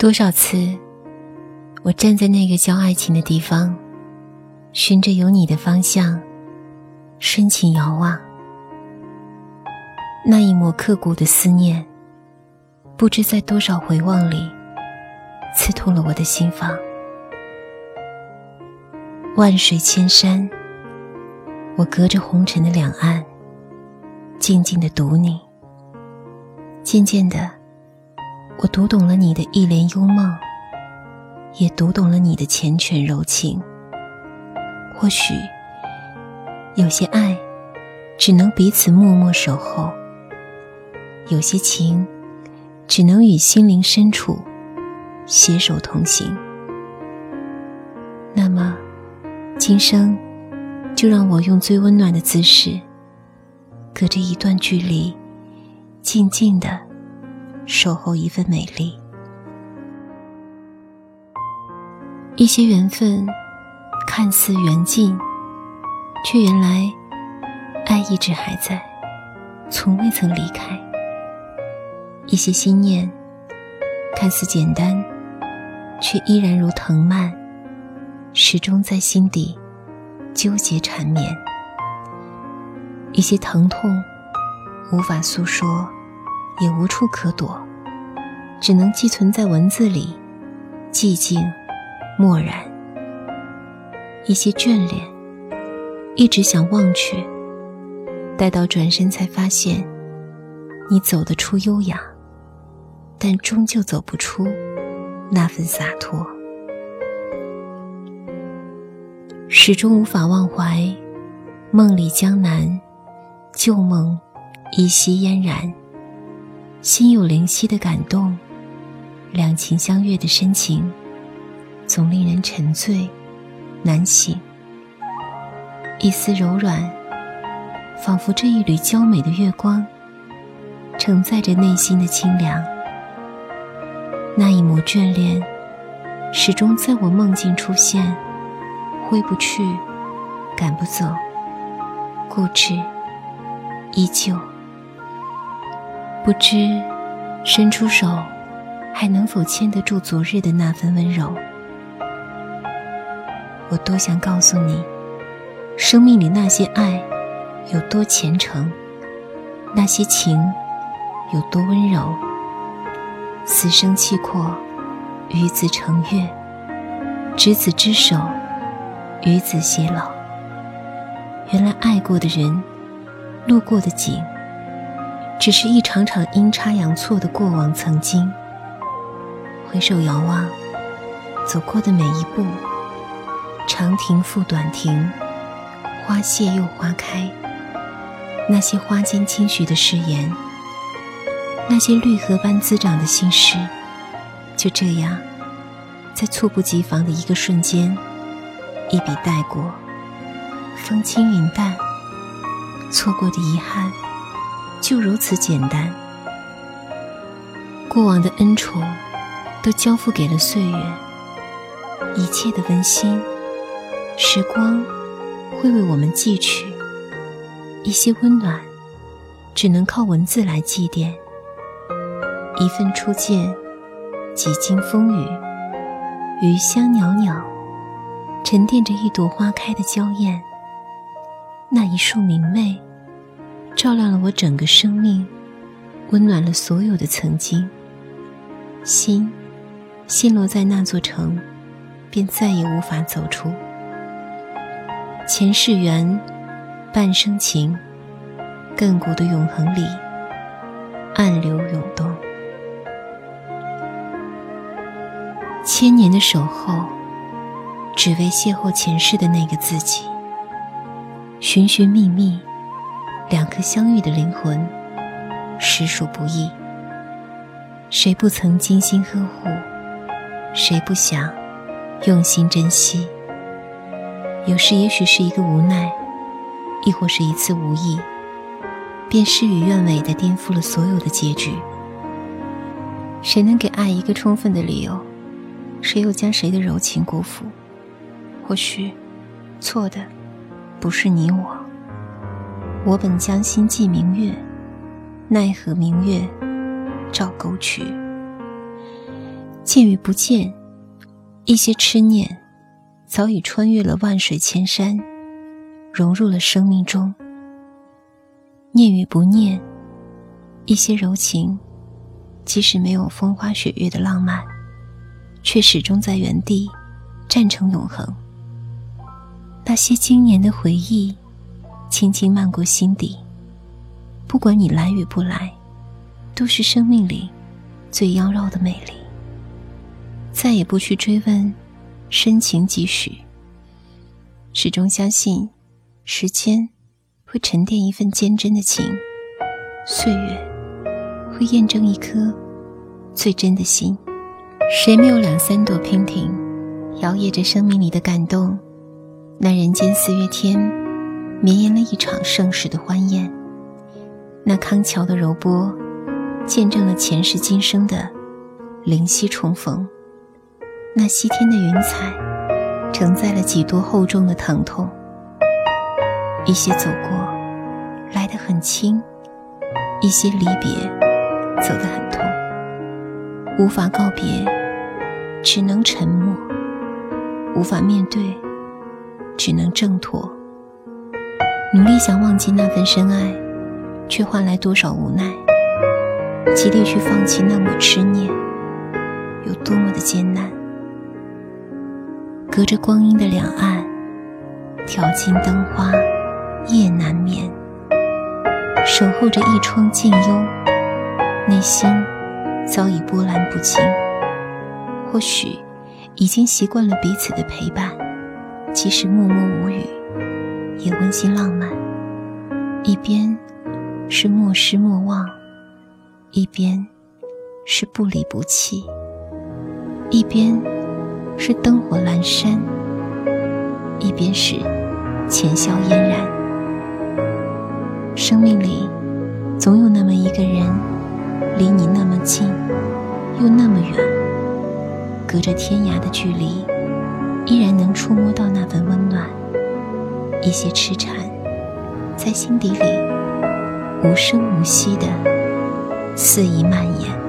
多少次，我站在那个叫爱情的地方，循着有你的方向，深情遥望。那一抹刻骨的思念，不知在多少回望里，刺痛了我的心房。万水千山，我隔着红尘的两岸，静静的读你。渐渐的。我读懂了你的一帘幽梦，也读懂了你的缱绻柔情。或许，有些爱只能彼此默默守候，有些情只能与心灵深处携手同行。那么，今生就让我用最温暖的姿势，隔着一段距离，静静的。守候一份美丽，一些缘分看似缘尽，却原来爱一直还在，从未曾离开。一些心念看似简单，却依然如藤蔓，始终在心底纠结缠绵。一些疼痛无法诉说。也无处可躲，只能寄存在文字里，寂静，漠然。一些眷恋，一直想忘却，待到转身才发现，你走得出优雅，但终究走不出那份洒脱。始终无法忘怀，梦里江南，旧梦依稀嫣然。心有灵犀的感动，两情相悦的深情，总令人沉醉难醒。一丝柔软，仿佛这一缕娇美的月光，承载着内心的清凉。那一抹眷恋，始终在我梦境出现，挥不去，赶不走，固执，依旧。不知伸出手，还能否牵得住昨日的那份温柔？我多想告诉你，生命里那些爱有多虔诚，那些情有多温柔。此生契阔，与子成悦；执子之手，与子偕老。原来爱过的人，路过的景。只是一场场阴差阳错的过往曾经。回首遥望，走过的每一步，长亭复短亭，花谢又花开。那些花间轻许的誓言，那些绿荷般滋长的心事，就这样，在猝不及防的一个瞬间，一笔带过，风轻云淡，错过的遗憾。就如此简单，过往的恩宠都交付给了岁月，一切的温馨，时光会为我们寄去一些温暖，只能靠文字来祭奠。一份初见，几经风雨，余香袅袅，沉淀着一朵花开的娇艳，那一束明媚。照亮了我整个生命，温暖了所有的曾经。心陷落在那座城，便再也无法走出。前世缘，半生情，亘古的永恒里，暗流涌动。千年的守候，只为邂逅前世的那个自己。寻寻觅觅。两颗相遇的灵魂，实属不易。谁不曾精心呵护？谁不想用心珍惜？有时也许是一个无奈，亦或是一次无意，便事与愿违的颠覆了所有的结局。谁能给爱一个充分的理由？谁又将谁的柔情辜负？或许，错的不是你我。我本将心寄明月，奈何明月照沟渠。见与不见，一些痴念早已穿越了万水千山，融入了生命中。念与不念，一些柔情，即使没有风花雪月的浪漫，却始终在原地站成永恒。那些经年的回忆，轻轻漫过心底。不管你来与不来，都是生命里最妖娆的美丽。再也不去追问深情几许，始终相信时间会沉淀一份坚贞的情，岁月会验证一颗最真的心。谁没有两三朵娉婷，摇曳着生命里的感动？那人间四月天，绵延了一场盛世的欢宴。那康桥的柔波，见证了前世今生的灵犀重逢；那西天的云彩，承载了几多厚重的疼痛。一些走过，来得很轻；一些离别，走得很痛。无法告别，只能沉默；无法面对，只能挣脱。努力想忘记那份深爱。却换来多少无奈？极力去放弃那抹痴念，有多么的艰难？隔着光阴的两岸，挑尽灯花，夜难眠。守候着一窗静幽，内心早已波澜不惊。或许已经习惯了彼此的陪伴，即使默默无语，也温馨浪漫。一边。是莫失莫忘，一边是不离不弃，一边是灯火阑珊，一边是浅笑嫣然。生命里总有那么一个人，离你那么近，又那么远，隔着天涯的距离，依然能触摸到。一些痴缠，在心底里。无声无息的肆意蔓延。